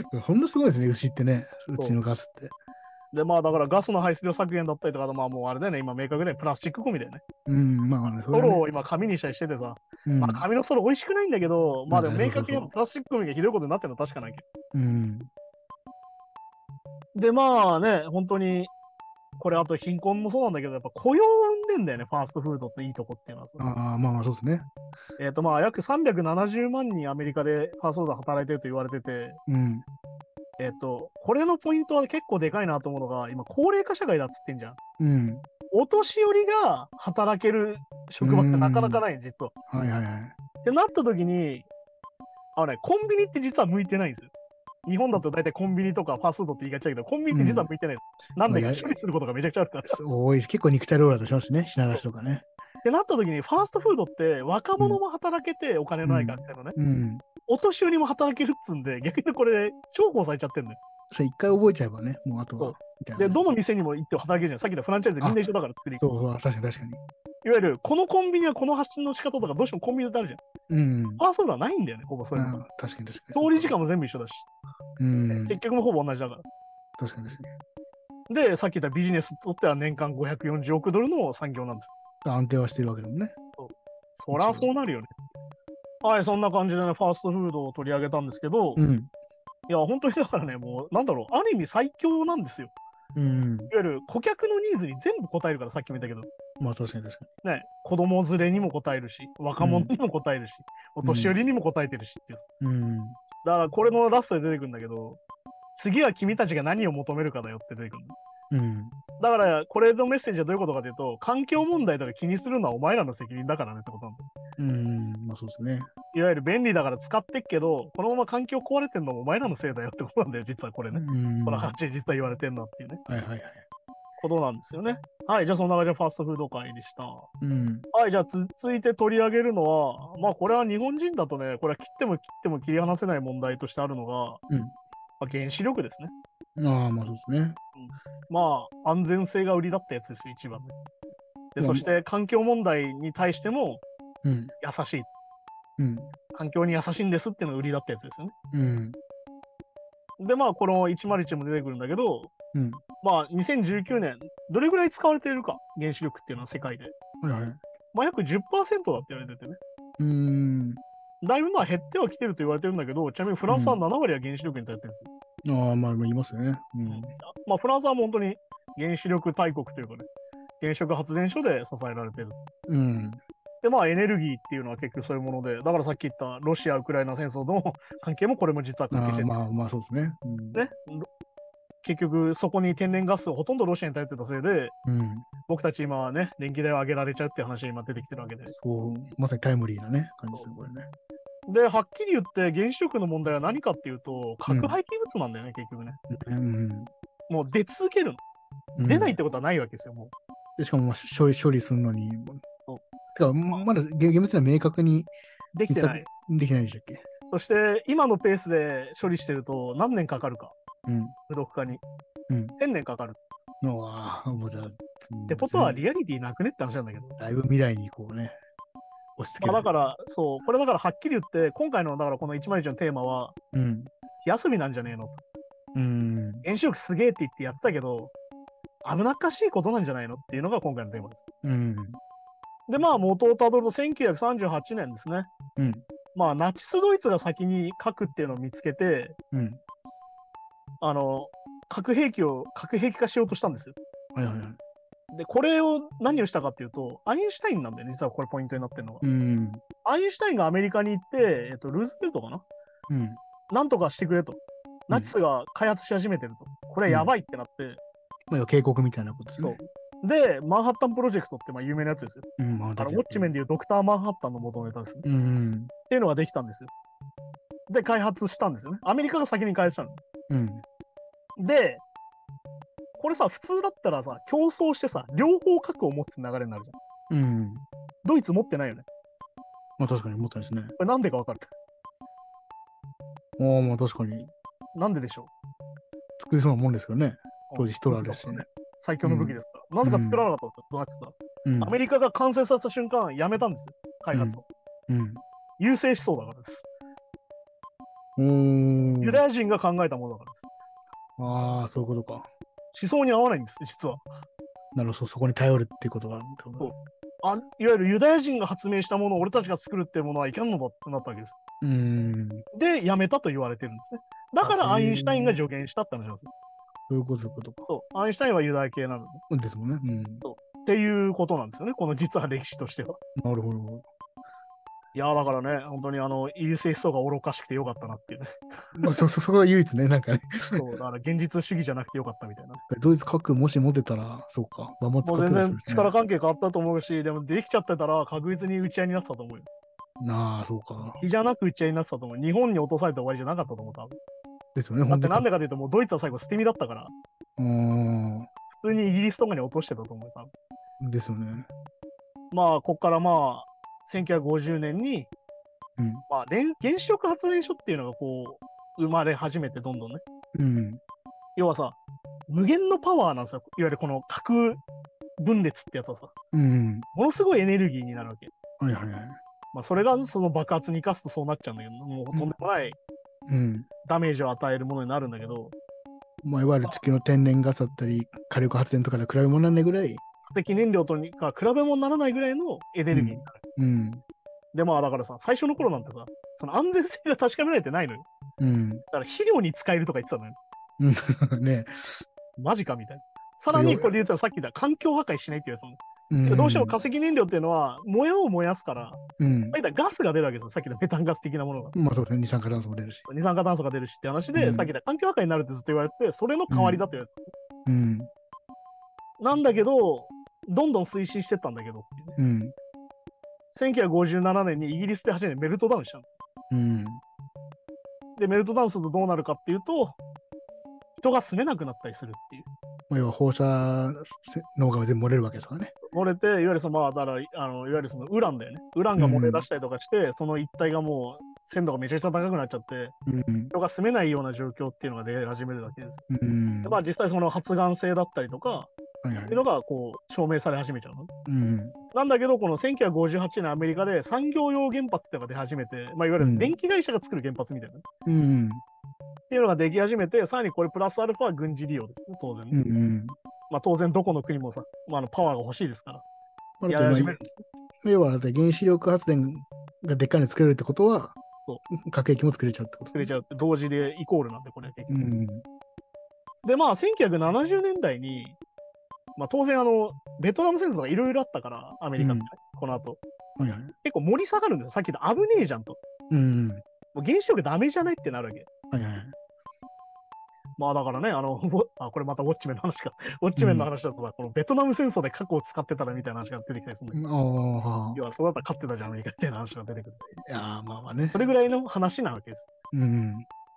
るの [LAUGHS] ほんのすごいですね、牛ってね。うちのガスって。で、まあだからガスの排出量削減だったりとか、まあもうあれだよね、今明確でプラスチックゴミだよね。うん、まあね、そストれはねローを今紙にしたりしててさ、うんまあ紙のストロー美味しくないんだけど、まあでもうん明確にプラスチックゴミがひどいことになってるのは確かないけうん。ど。で、まあね、本当に、これあと貧困もそうなんだけど、やっぱ雇用んだよね、ファーストフードっていいとこっていうのはさ。ああ、まあまあ、そうですね。えっ、とまあ約370万人アメリカでファーストフードで働いてると言われてて、うん。えっ、と、これのポイントは結構でかいなと思うのが、今高齢化社会だっつってんじゃん。うん。お年寄りが働ける職場ってなかなかない、実は。はいはいはい。ってなった時に、あのね、コンビニって実は向いてないんですよ。日本だと大体コンビニとかファーストフードって言いがちだけど、コンビニって実は向いてないです。なんで処理することがめちゃくちゃあるから。っ多い結構肉体労働だとしますね、品出しとかね。てなった時に、ファーストフードって若者も働けてお金のない学生のね、うん。お年寄りも働けるっつうんで、逆にこれ、重宝されちゃってるのよ。それ一回覚えちゃえばね、もうあとそうは。で、どの店にも行って働けるじゃん。さっき言ったフランチャイズみんな一緒だから作り。いそうそう、確かに確かに。わゆる、このコンビニはこの発信の仕方とか、どうしてもコンビニであるじゃん。うん。ファーストはないんだよね、ほぼそういうの確かに確かに。調理時間も全部一緒だし、うん。接客もほぼ同じだから。確かに確かに。で、さっき言ったビジネスにとっては年間540億ドルの産業なんです。安定はしてるわけだもんね。そりゃそうなるよね。はい、そんな感じでね、ファーストフードを取り上げたんですけど、いうん。や、本当にだからね、もう、なんだろう、ある意味最強なんですよ。うん。いわゆる顧客のニーズに全部応えるから、さっきも言ったけど、まあ確かに確かね、子供連れにも応えるし、若者にも応えるし、お年寄りにも応えてるしっていう。に。うん。だから、これのラストで出てくるんだけど、次は君たちが何を求めるかだよって出てくるの。うん。だから、これのメッセージはどういうことかというと、環境問題とか気にするのはお前らの責任だからねってことなんだ。うん。まあそうですね。いわゆる便利だから使ってっけど、このまま環境壊れてんのもお前らのせいだよってことなんだよ、実はこれね。うん。このはい話で実は言われてんなっていうね、はいはい。ことなんですよね。はい、じゃあそんな感じでファーストフード会でした。うん。はい、じゃあつ続いて取り上げるのは、まあこれは日本人だとね、これは切っても切っても切り離せない問題としてあるのが、うんまあ、原子力ですね。ああ、まあそうですね。まあ安全性が売りだったやつですよ、一番ね。で、まあそして環境問題に対してもうん。優しい。うん。環境に優しいんですっていうのが売りだったやつですよね。うん。で、まあ、この101も出てくるんだけど、うん。まあ、2019年、どれぐらい使われているか、原子力っていうのは世界で。はいはい。まあ、約10%だって言われててね。うん。だいぶまあ減ってはきてると言われてるんだけど、ちなみにフランスは7割は原子力に頼ってるんですよ。ああ、まあ、まあ言いますよね。うん。まあ、フランスはもう本当に原子力大国というかね、原子力発電所で支えられてる。うん。で、まあ、エネルギーっていうのは結局そういうもので、だからさっき言ったロシア・ウクライナ戦争の [LAUGHS] 関係もこれも実は関係してる。まあまあそうですね。うん。ね、ロ結局、そこに天然ガスをほとんどロシアに頼ってたせいで、うん。僕たち今はね、電気代を上げられちゃうっていう話が今出てきてるわけで。そう、まさにタイムリーなね、感じですね、これね。で、はっきり言って原子力の問題は何かっていうと、核廃棄物なんだよね、結局ね。うん。もう出続けるの。うん出ないってことはないわけですよ、もう。でしかも、まあ、処理、処理するのに。てか、まだ厳厳密には明確にできてない。できないでしたっけ？そして、今のペースで処理してると何年かかるか、うん。無毒化に。うん1000年かかる。のは、もうじゃあ、ってことはリアリティなくねって話なんだけど。だいぶ未来にこうね、押し付けまあ、る。だから、そう、これだからはっきり言って、今回のだからこの101のテーマは、うん。火遊びなんじゃねえのと。うん。原子力すげえって言ってやってたけど、危なっかしいことなんじゃないのっていうのが今回のテーマです。うん。で、まあ、元をたどると1938年ですね。うん。まあ、ナチス・ドイツが先に核っていうのを見つけて、うん。あの、核兵器を核兵器化しようとしたんですよ。はいはいはい。で、これを何をしたかっていうと、アインシュタインなんだよね、実はこれポイントになってるのが。うん。アインシュタインがアメリカに行って、えっと、ルーズベルトかな？うん。なんとかしてくれと。ナチスが開発し始めてると。これやばいってなって、まあ、警告みたいなことですね。で、マンハッタンプロジェクトってまあ有名なやつですよ。うん、まあ、あのウォッチメンでいうドクター・マンハッタンの元ネタですね。うんうん。っていうのができたんですよ。で、開発したんですよね。アメリカが先に開発したの。うん。で、これさ、普通だったらさ、競争してさ、両方核を持つ流れになるじゃん。うん。ドイツ持ってないよね。まあ確かに思ったんですね。これなんでかわかる？ああ、まあ確かになんででしょ作りそうなもんですよね。う当時ヒトラーですしね。最強の武器です。なぜか作らなかったんですよ、ドナチスは。うん。アメリカが完成させた瞬間、やめたんですよ、開発を。うん。優勢思想だからです。うーん。ユダヤ人が考えたものだからです。ああ、そういうことか。思想に合わないんです、実は。なるほど、そこに頼るっていうことがあるってことあいわゆるユダヤ人が発明したものを俺たちが作るっていうものはいかんのだってなったわけです。うーん。で、やめたと言われてるんですね。だからあアインシュタインが助言したって話なんですよ。そういうこと、そういうことか。そうアインシュタインはユダヤ系なので。ですもんね。うん。っていうことなんですよね、この実は歴史としては。なるほど。いやーだからね、本当にあの、優勢思想が愚かしくてよかったなっていうね。まあ、そ、そ、そこが唯一ね、なんかね、そう、だから現実主義じゃなくてよかったみたいな。ドイツ核もし持ってたら、そうか、バンバン使もう全然ってたりするしね力関係変わったと思うし、でもできちゃってたら確実に打ち合いになってたと思うよ。なあ、そうか。日じゃなく打ち合いになってたと思う。日本に落とされて終わりじゃなかったと思う、多分。ですよね、だってなんでかというと、もうドイツは最後捨て身だったから、うーん。普通にイギリスとかに落としてたと思う、多分。ですよね。まあ、こっからまあ、1950年に、うん。まあ、連原子力発電所っていうのがこう、生まれ始めて、どんどんね。うん。要はさ、無限のパワーなんですよ。いわゆるこの核分裂ってやつはさ、うん。ものすごいエネルギーになるわけ。はいはいはい。まあ、それがその爆発に生かすとそうなっちゃうんだけど、もうとんでもないうん。ダメージを与えるものになるんだけど、まあ、いわゆる地球の天然ガスだったり、火力発電とかで比べ物にならないぐらい、化石燃料とにか比べ物にならないぐらいのエネルギーになる。うん。で、まあだからさ、最初の頃なんてさ、その安全性が確かめられてないのよ。うん。だから肥料に使えるとか言ってたのよ。[LAUGHS] ねマジかみたいな。さらにこれで言ったらさっき言った環境破壊しないっていうやつなのうん。どうしても化石燃料っていうのは燃えを燃やすから、うん。ガスが出るわけですよ。さっきのメタンガス的なものが。まあそうですね、二酸化炭素も出るし。二酸化炭素が出るしって話で、うんさっき言った環境破壊になるってずっと言われてて、それの代わりだと言われてうん。なんだけど、どんどん推進してったんだけどうん。1957年にイギリスで初めてメルトダウンしたの。うん。で、メルトダウンするとどうなるかっていうと、人が住めなくなったりするっていう。まあ、要は放射能が全部漏れるわけですからね。漏れて、いわゆるその、まあ、だから、あのいわゆるそのウランだよね。ウランが漏れ出したりとかして、その一帯がもう鮮度がめちゃくちゃ高くなっちゃって、うん。人が住めないような状況っていうのが出始めるわけです。うん。でまあ、実際その発がん性だったりとか、はいはいっていうのがこう証明され始めちゃうの。うん。なんだけど、この1958年アメリカで産業用原発っていうのが出始めて、まあ、いわゆる電気会社が作る原発みたいな、うん。っていうのができ始めて、さらにこれプラスアルファは軍事利用ですね、当然ね。うん。うん。まあ、当然どこの国もさ、まあ、あのパワーが欲しいですから。要はだって原子力発電がでっかいの作れるってことはそ、核兵器も作れちゃうってこと？作れちゃうって同時でイコールなんで、これは結局。うん。で、まあ、1970年代に、まあ、当然、あの、ベトナム戦争がいろいろあったから、アメリカって、うんこの後。はいはい。結構盛り下がるんですよ。さっき言った危ねえじゃんと。うん。もう原子力ダメじゃないってなるわけ。はいはい。まあだからね、あの、[LAUGHS] あ、これまたウォッチメンの話か。[LAUGHS] ウォッチメンの話だとさ、このベトナム戦争で核を使ってたらみたいな話が出てきたりするんだけど、ああ。要はそうだったら勝ってたじゃん、アメリカみたいな話が出てくる。いやーまあまあねそ。れぐらいの話なわけです。うん。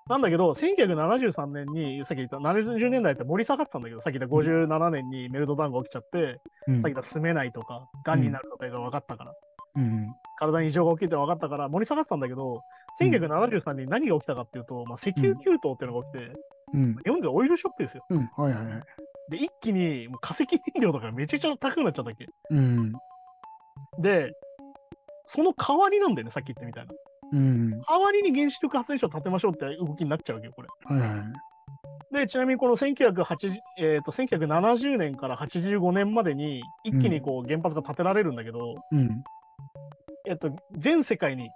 なんだけど、1973年に、さっき言った70年代って盛り下がってたんだけど、さっき言った57年にメルトダウンが起きちゃって、うんさっき言った住めないとか、癌になるとかが分かったから、うん。体に異常が起きるって分かったから、盛り下がってたんだけど、1973年に何が起きたかっていうと、まあ、石油急騰っていうのが起きて、うん。日本でオイルショックですよ。うん。はいはいはい。で、一気にもう化石燃料とかがめちゃくちゃ高くなっちゃったっけ？うん。で、その代わりなんだよね、さっき言ったみたいな。うん。代わりに原子力発電所を建てましょうって動きになっちゃうわけよ、これ。はいはい。で、ちなみにこの1980、えー、と1970年から85年までに、一気にこう原発が建てられるんだけど、うん。えっと、全世界に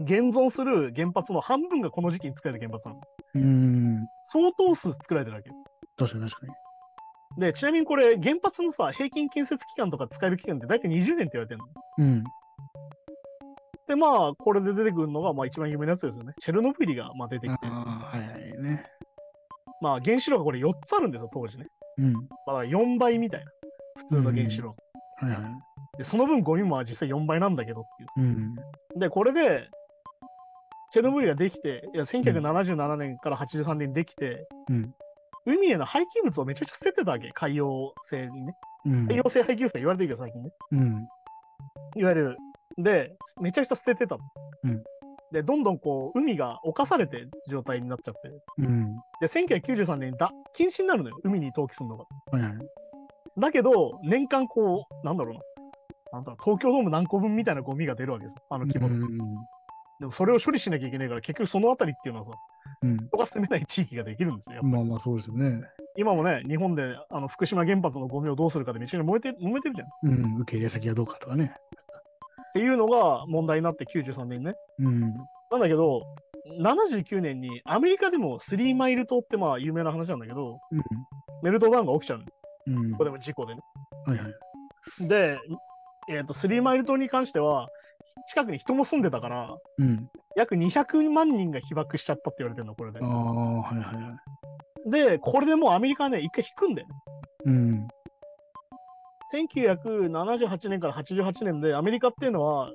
現存する原発の半分がこの時期に作られた原発なの。うん。相当数作られてるわけよ。確かに確かに。で、ちなみにこれ、原発のさ、平均建設期間とか使える期間って大体20年って言われてるの。うん。で、まあ、これで出てくるのが、まあ、一番有名なやつですよね。チェルノブイリがまあ出てきて、ああ、はいはいね。まあ、原子炉がこれ4つあるんですよ、当時ね。うん。まあ、4倍みたいな。普通の原子炉。はいはい。で、その分ゴミも実際4倍なんだけどっていう。うん。で、これで、チェルノブイリができて、いや1977年から83年にできて、うん。海への廃棄物をめちゃくちゃ捨ててたわけ、海洋性にね。うん。海洋性廃棄物って言われてるけど、最近ね。うん。いわゆる、で、めちゃくちゃ捨ててたの。うんで、どんどんこう、海が侵されてる状態になっちゃって。うん。で、1993年にだ禁止になるのよ、海に投棄するのが。はいはい。だけど、年間こう、なんだろうな。なんだろう東京ドーム何個分みたいなゴミが出るわけですよ。あの規模で。うん。でもそれを処理しなきゃいけないから、結局そのあたりっていうのはさ、うん。人が住めない地域ができるんですよ。まあまあそうですよね。今もね、日本であの福島原発のゴミをどうするかでめちゃくちゃ燃えて燃えてるじゃん。っうん。受け入れ先がどうかとかね。ていうのが問題になって93年ね。うん。なんだけど、79年にアメリカでもスリーマイル島ってまあ有名な話なんだけど、うん。メルトダウンが起きちゃうの。うん。ここでも事故でね。はいはい。で、えっ、と、スリーマイル島に関しては、近くに人も住んでたから、うん。約200万人が被爆しちゃったって言われてるの、これであ。あ、はいはいはい。で、これでもうアメリカはね、一回引くんだよね。うん。1978年から88年で、アメリカっていうのは、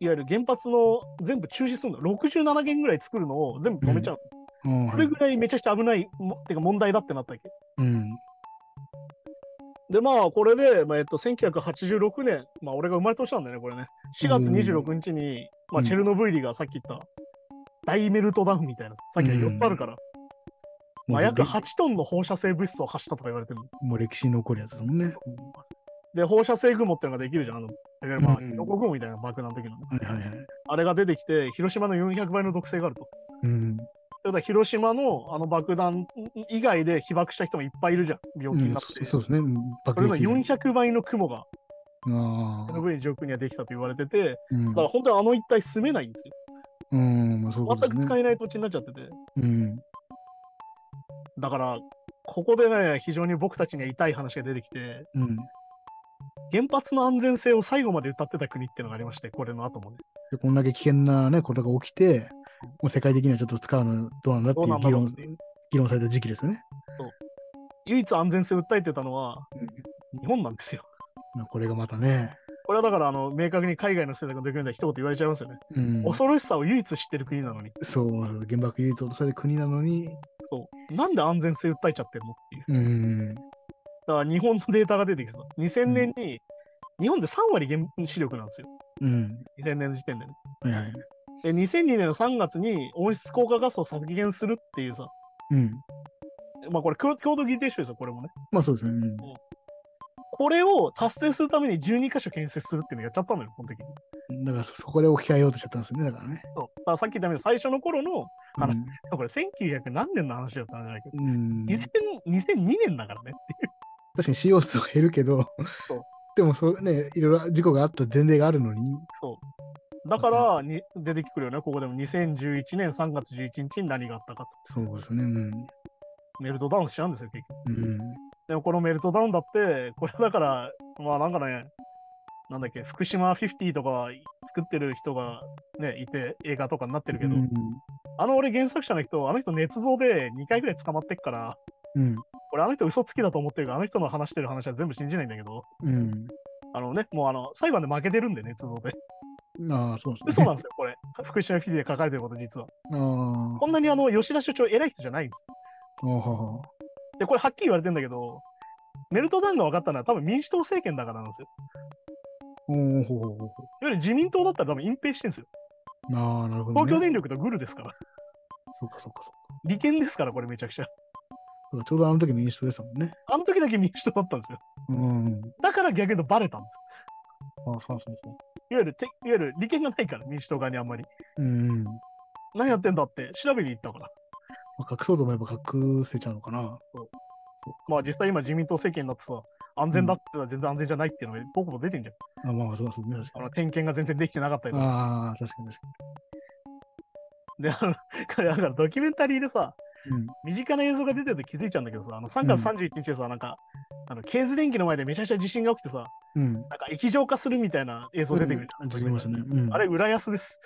いわゆる原発の全部中止するの。67件ぐらい作るのを全部止めちゃう。ああ、はいこれぐらいめちゃくちゃ危ない、もてか問題だってなったわけ。うん。で、まあ、これで、まあ、えっと、1986年、まあ、俺が生まれた年なんだよね、これね。4月26日に、まあ、うんチェルノブイリがさっき言った、大メルトダウンみたいな、さっきの4つあるから、まあ、約れ8トンの放射性物質を発したとか言われてるの。もう歴史に残るやつですもんね。で、放射性雲っていうのができるじゃん。あの、まあ、うんうん予告雲みたいな爆弾の時のね。はいはいはい。あれが出てきて、広島の400倍の毒性があると。うん。ただ、広島のあの爆弾以外で被爆した人もいっぱいいるじゃん。病気うん、になって。そそうですね。うんそれの撃400倍の雲が、あチェルノあ。ブイリ上空にはできたと言われてて、うんだから本当にあの一帯住めないんですよ。うん、まあそういうこと全く。使えない土地になっちゃってて。うん。だから、ここでね、非常に僕たちには痛い話が出てきて、うん。原発の安全性を最後まで歌ってた国っていうのがありまして、これの後もね。でこんだけ危険なね、ことが起きて、もう世界的にはちょっと使うのどうなんだっていう議論議論された時期ですよね。唯一安全性を訴えてたのはうん日本なんですよ。まあこれがまたね。これはだから、あの、明確に海外の政策のドキュメン一言言われちゃいますよね。うん、恐ろしさを唯一知ってる国なのに。そう、原爆唯一落とされる国なのに、そう。なんで安全性訴えちゃってるのっていう。うん。だから日本のデータが出てきてさ、2000年に、日本で3割原子力なんですよ。うん。2000年の時点でね。はいはい。で、2002年の3月に温室効果ガスを削減するっていうさ、うん。まあこれ共共同議定書ですよ、これもね。まあそうですね。これを達成するために12箇所建設するっていうのやっちゃったのよ、この時に。うん。だからそそこで置き換えようとしちゃったんですよね。だからね。そうださっき言ったように最初の頃の、あのうんこれ1900何年の話だったんじゃないけど、うん、2000 2002年だからねっていう。確かに CO2 は減るけどでもそうね、いろいろ事故があった前例があるのに、そう。だからに出てくるよね、ここでも2011年3月11日に何があったかと。そうですね。うん。メルトダウンしちゃうんですよ、結局。うん。でもこのメルトダウンだって、これだから、まあなんかね、なんだっけ、福島50とか作ってる人がね、いて、映画とかになってるけど、うん。あの俺原作者の人、あの人捏造で2回ぐらい捕まってっから、うん。俺あの人嘘つきだと思ってるから、あの人の話してる話は全部信じないんだけど、うん。あのね、もうあの、裁判で負けてるんで、捏造で。ああ、そうですね。嘘なんですよ、これ。[LAUGHS] 福島50で書かれてること、実は。あこんなにあの、吉田所長偉い人じゃないんです。あ。ああははで、これはっきり言われてんだけど、メルトダウンが分かったのは多分民主党政権だからなんですよ。ほうほうほいわゆる自民党だったら多分隠蔽してるんですよ。う。ああ、なるほど、ね。東京電力とグルですから。そうかそうかそうか。利権ですから、これめちゃくちゃ。ちょうどあの時民主党でしたもんね。あの時だけ民主党だったんですよ。うん。だから逆にバレたんですはははは。よ。いわゆるて、いわゆる利権がないから、民主党側にあんまり。うん。何やってんだって調べに行ったから。まあ、隠そうと思えば隠せちゃうのかな。まあ実際今自民党政権になってさ、安全だって言ったら全然安全じゃないっていうのが僕も出てんじゃん。あまあ、そうですね。確かにあの点検が全然できてなかったりとか。ああ、確かに確かで、あの、[LAUGHS] これだからドキュメンタリーでさ、に。うん。身近な映像が出てると気づいちゃうんだけどさ、あの3月31日でさ、なんか、あの、ケーズ電機の前でめちゃくちゃ地震が起きてさ、うん。なんか液状化するみたいな映像出てくるじゃん。出てきましたね。うん。あれ、浦安です。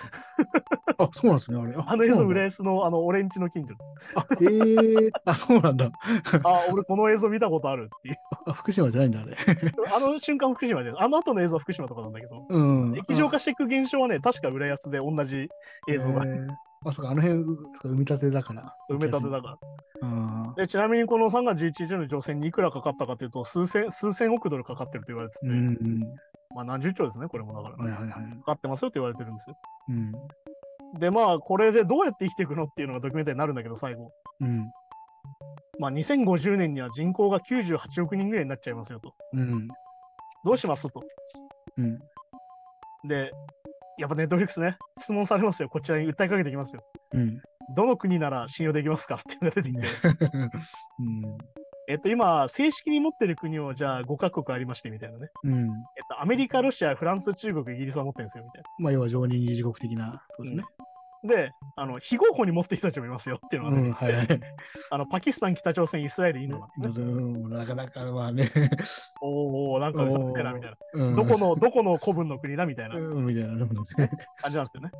あ、そうなんですね、あれ。あの映像、浦れ。安のあの俺んちの近所。あ、ええあ、そうなんだ。あ、俺この映像見たことあるっていう。あ、福島じゃないんだ、あれ。あの瞬間、福島です。あの後の映像は福島とかなんだけど、うん。液状化していく現象はね、確か浦安で同じ映像があるえーあ、そうか、あの辺、う埋め立てだから。埋め立てだから。あでちなみにこの3月11日の乗船にいくらかかったかというと、数千数千億ドルかかってると言われてて、うんうん。まあ何十兆ですね、これもだから、はいはいはい。かかってますよって言われてるんですよ。うん。で、まあ、これでどうやって生きていくのっていうのがドキュメンタリーになるんだけど、最後。うん。まあ、2050年には人口が98億人ぐらいになっちゃいますよと。うん。どうしますと。うん。で、やっぱネットフリックスね、質問されますよ。こちらに訴えかけてきますよ。うん。どの国なら信用できますかっていうのが出てきて。[LAUGHS] うん。えっと、今、正式に持ってる国をじゃあ5カ国ありましてみたいなね。うん。えっと、アメリカ、ロシア、フランス、中国、イギリスは持ってるんですよみたいまあ、要は常任二次国的なことですね。な。で、あの非合法に持ってる人たちもいますよっていうのが出うん、はいはい。[LAUGHS] あのパキスタン、北朝鮮、イスラエル、インドなんですね。うんなかなか、まあね。おーおーなんか嘘くせえなみたいな。うんどこの、どこの古文の国だみたいなうん、みたいな。うん感じなんですよね。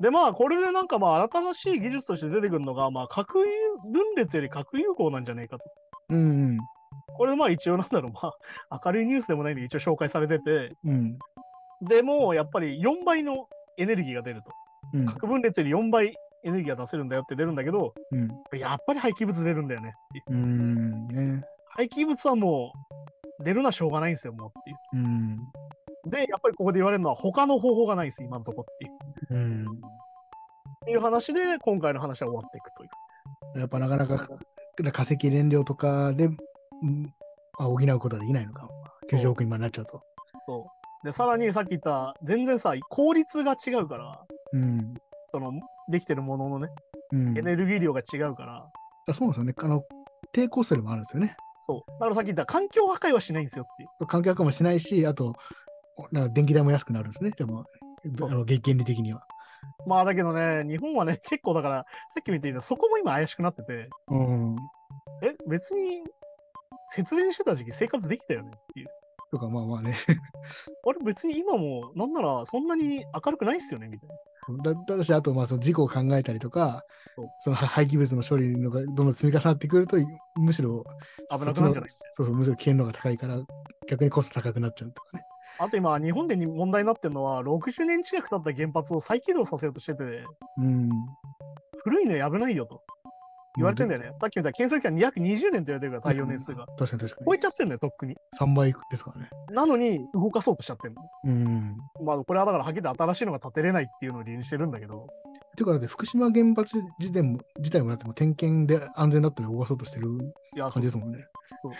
で、まあ、これでなんかまあ、新しい技術として出てくるのが、まあ、核融分裂より核融合なんじゃないかと。うん。これまあ、一応なんだろう、まあ、明るいニュースでもないんで一応紹介されてて、うん。でも、やっぱり4倍のエネルギーが出ると。うん。核分裂より4倍エネルギーが出せるんだよって出るんだけど、うん。やっぱり廃棄物出るんだよねっていう。うん。ね。廃棄物はもう、出るのはしょうがないんですよ、もうっていう。うん。で、やっぱりここで言われるのは、他の方法がないんです、今のところっていう。うん。っていう話で、今回の話は終わっていくという。やっぱなかなか化石燃料とかで、うんあ補うことはできないのか。90億人までなっちゃうと。そう。で、さらにさっき言った、全然さ、効率が違うから、うん。その、できてるもののね、うんエ。ネルギー量が違うから、あそうなんですよね。あの、抵抗するもあるんですよね。そう。だからさっき言った、環境破壊はしないんですよっていう。環境悪化もしないし、あと、なんか電気代も安くなるんですね。でも、あの原原理的には。まあだけどね、日本はね、結構だから、さっきも言ったそこも今怪しくなってて、うん。え、別に、節電してた時期生活できたよねっていう。とか、まあまあね。[LAUGHS] あれ別に今も、なんならそんなに明るくないっすよねみたいな。だだし、あと、まあ、その事故を考えたりとかその廃棄物の処理のがどんどん積み重なってくると、むしろ、危なくなるんじゃないそうそう、むしろ危険度が高いから、逆にコスト高くなっちゃうとかね。あと今、日本でに問題になってるのは、60年近く経った原発を再起動させようとしてて、うん。古いの危ないよと言われてんだよね。さっき言った建設期間220年と言われてるから、太陽年数が。確かに確か超えに。ちゃってんだよ、とっくに。3倍ですからね。なのに、動かそうとしちゃってんの。うん。まあ、これはだから、はっきり新しいのが建てれないっていうのを理由にしてるんだけど、ていうか、だって福島原発自体も自体もだってもう点検で安全だったら動かそうとしてる感じですもんね。そう。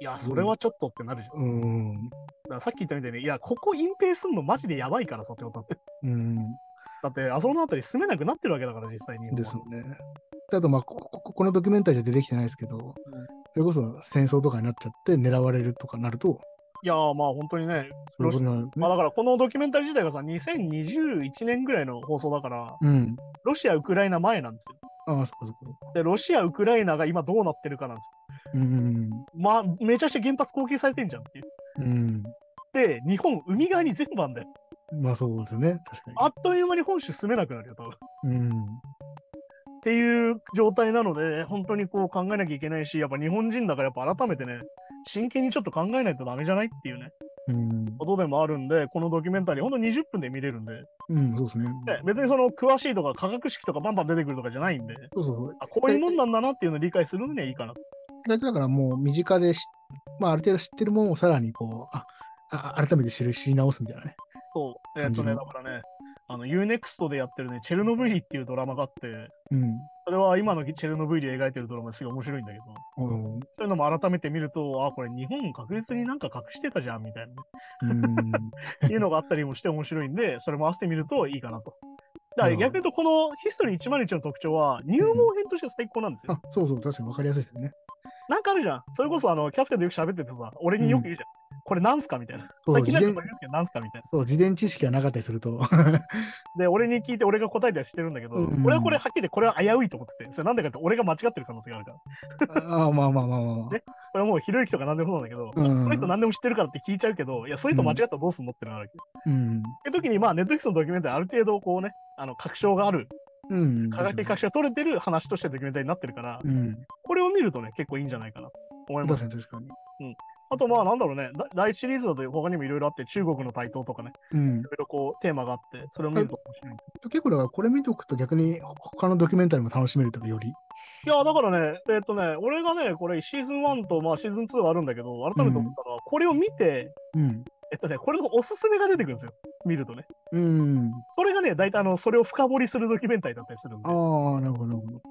いや、それはちょっとってなるじゃん。うん。だからさっき言ったみたいに、いや、ここ隠蔽すんのマジでやばいからさってことだって。うん。だって、あそこのあたり住めなくなってるわけだから、実際に。ですよね。であと、まあ、こここのドキュメンタリーじゃ出てきてないですけど、それこそ戦争とかになっちゃって狙われるとかなると、いやー、まあ本当にね、そういうね。まあだからこのドキュメンタリー自体がさ、2021年ぐらいの放送だから、うん。ロシア、ウクライナ前なんですよ。ああ、そっかそっか。で、ロシア、ウクライナが今どうなってるかなんですうん。よ。まあ、めちゃくちゃ原発攻撃されてんじゃんっていう。うん。で、日本、海側に全部あんだよ。まあそうですよね。確かに。あっという間に本州住めなくなるよ、多分。っうん。ていう状態なので、本当にこう考えなきゃいけないし、やっぱ日本人だからやっぱ改めてね、真剣にちょっと考えないとダメじゃないっていうね、うん。ことでもあるんで、このドキュメンタリー、ほんと20分で見れるんで、うん、そうですね。で別にその詳しいとか化学式とかバンバン出てくるとかじゃないんで、そうそう。あこういうもんなんだなっていうのを理解するのにはいいかな。だだからもう身近でし、まあある程度知ってるものをさらにこう、あ、あ改めて知る知り直すみたいなね。そう。えっとね、だからね、あの UNEXT でやってるね、チェルノブイリっていうドラマがあって、うん。それは今のチェルノブイリを描いてるドラマですごい面白いんだけど、うん。そういうのも改めて見ると、あ、これ日本確実になんか隠してたじゃんみたいなね、うん。[LAUGHS] いうのがあったりもして面白いんで、それも合わせてみるといいかなと。だから逆に言うと、このヒストリー101の特徴は入門編として最高なんですよ。あ、そうそう、確かに分かりやすいですよね。なんかあるじゃん。それこそあのキャプテンとよく喋っててさ、俺によく言うじゃん。これなんすかみたいな。そう最近言うんですけど、なんすかみたいな。そう、事前知識がなかったりすると。で、俺に聞いて俺が答えたりしてるんだけど、うん俺はこれはっきり言ってこれは危ういと思ってて、それなんでかって俺が間違ってる可能性があるから。ああ、まあまあまあまあまあ。ねこれはもうひろゆきとか何でもそうなんだけど、うんその人何でも知ってるからって聞いちゃうけど、いや、そういう人間違ったらどうすんのってのがあるわけ。うん。って時に、まあ、ネットフリックスのドキュメンタリーある程度こうね、あの確証がある、うん。科学的確証が取れてる話としてドキュメンタリーになってるから、うん。これを見るとね、結構いいんじゃないかなと思います確。かに確かに。あと、まあ、なんだろうね、だ第一シリーズだと他にもいろいろあって、中国の台頭とかね、うんい。ろいろこうテーマがあって、それを見ると面白い。結構だからこれ見とくと逆に他のドキュメンタリーも楽しめるとかより。いや、だからね、えっとね、俺がね、これシーズン1と、まあ、シーズン2があるんだけど、改めて思ったのは、これを見て、うん。えっとね、これのおすすめが出てくるんですよ、見るとね。うん。それがね、大体あの、それを深掘りするドキュメンタリーだったりするんであ、あ、なるほど、なるほど。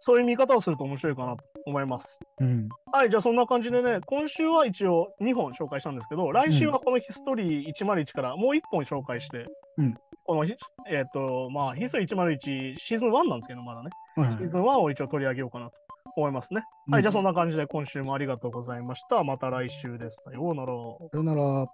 そういう見方をすると面白いかなと思います。うん。はい、じゃあそんな感じでね、今週は一応2本紹介したんですけど、来週はこのヒストリー101からもう1本紹介して、うんこのヒ、えっ、と、まあ、ヒストリー101シーズン1なんですけど、まだね、はいシーズン1を一応取り上げようかなと思いますね。はい、じゃあそんな感じで今週もありがとうございました。また来週です。さようなら。さよなら。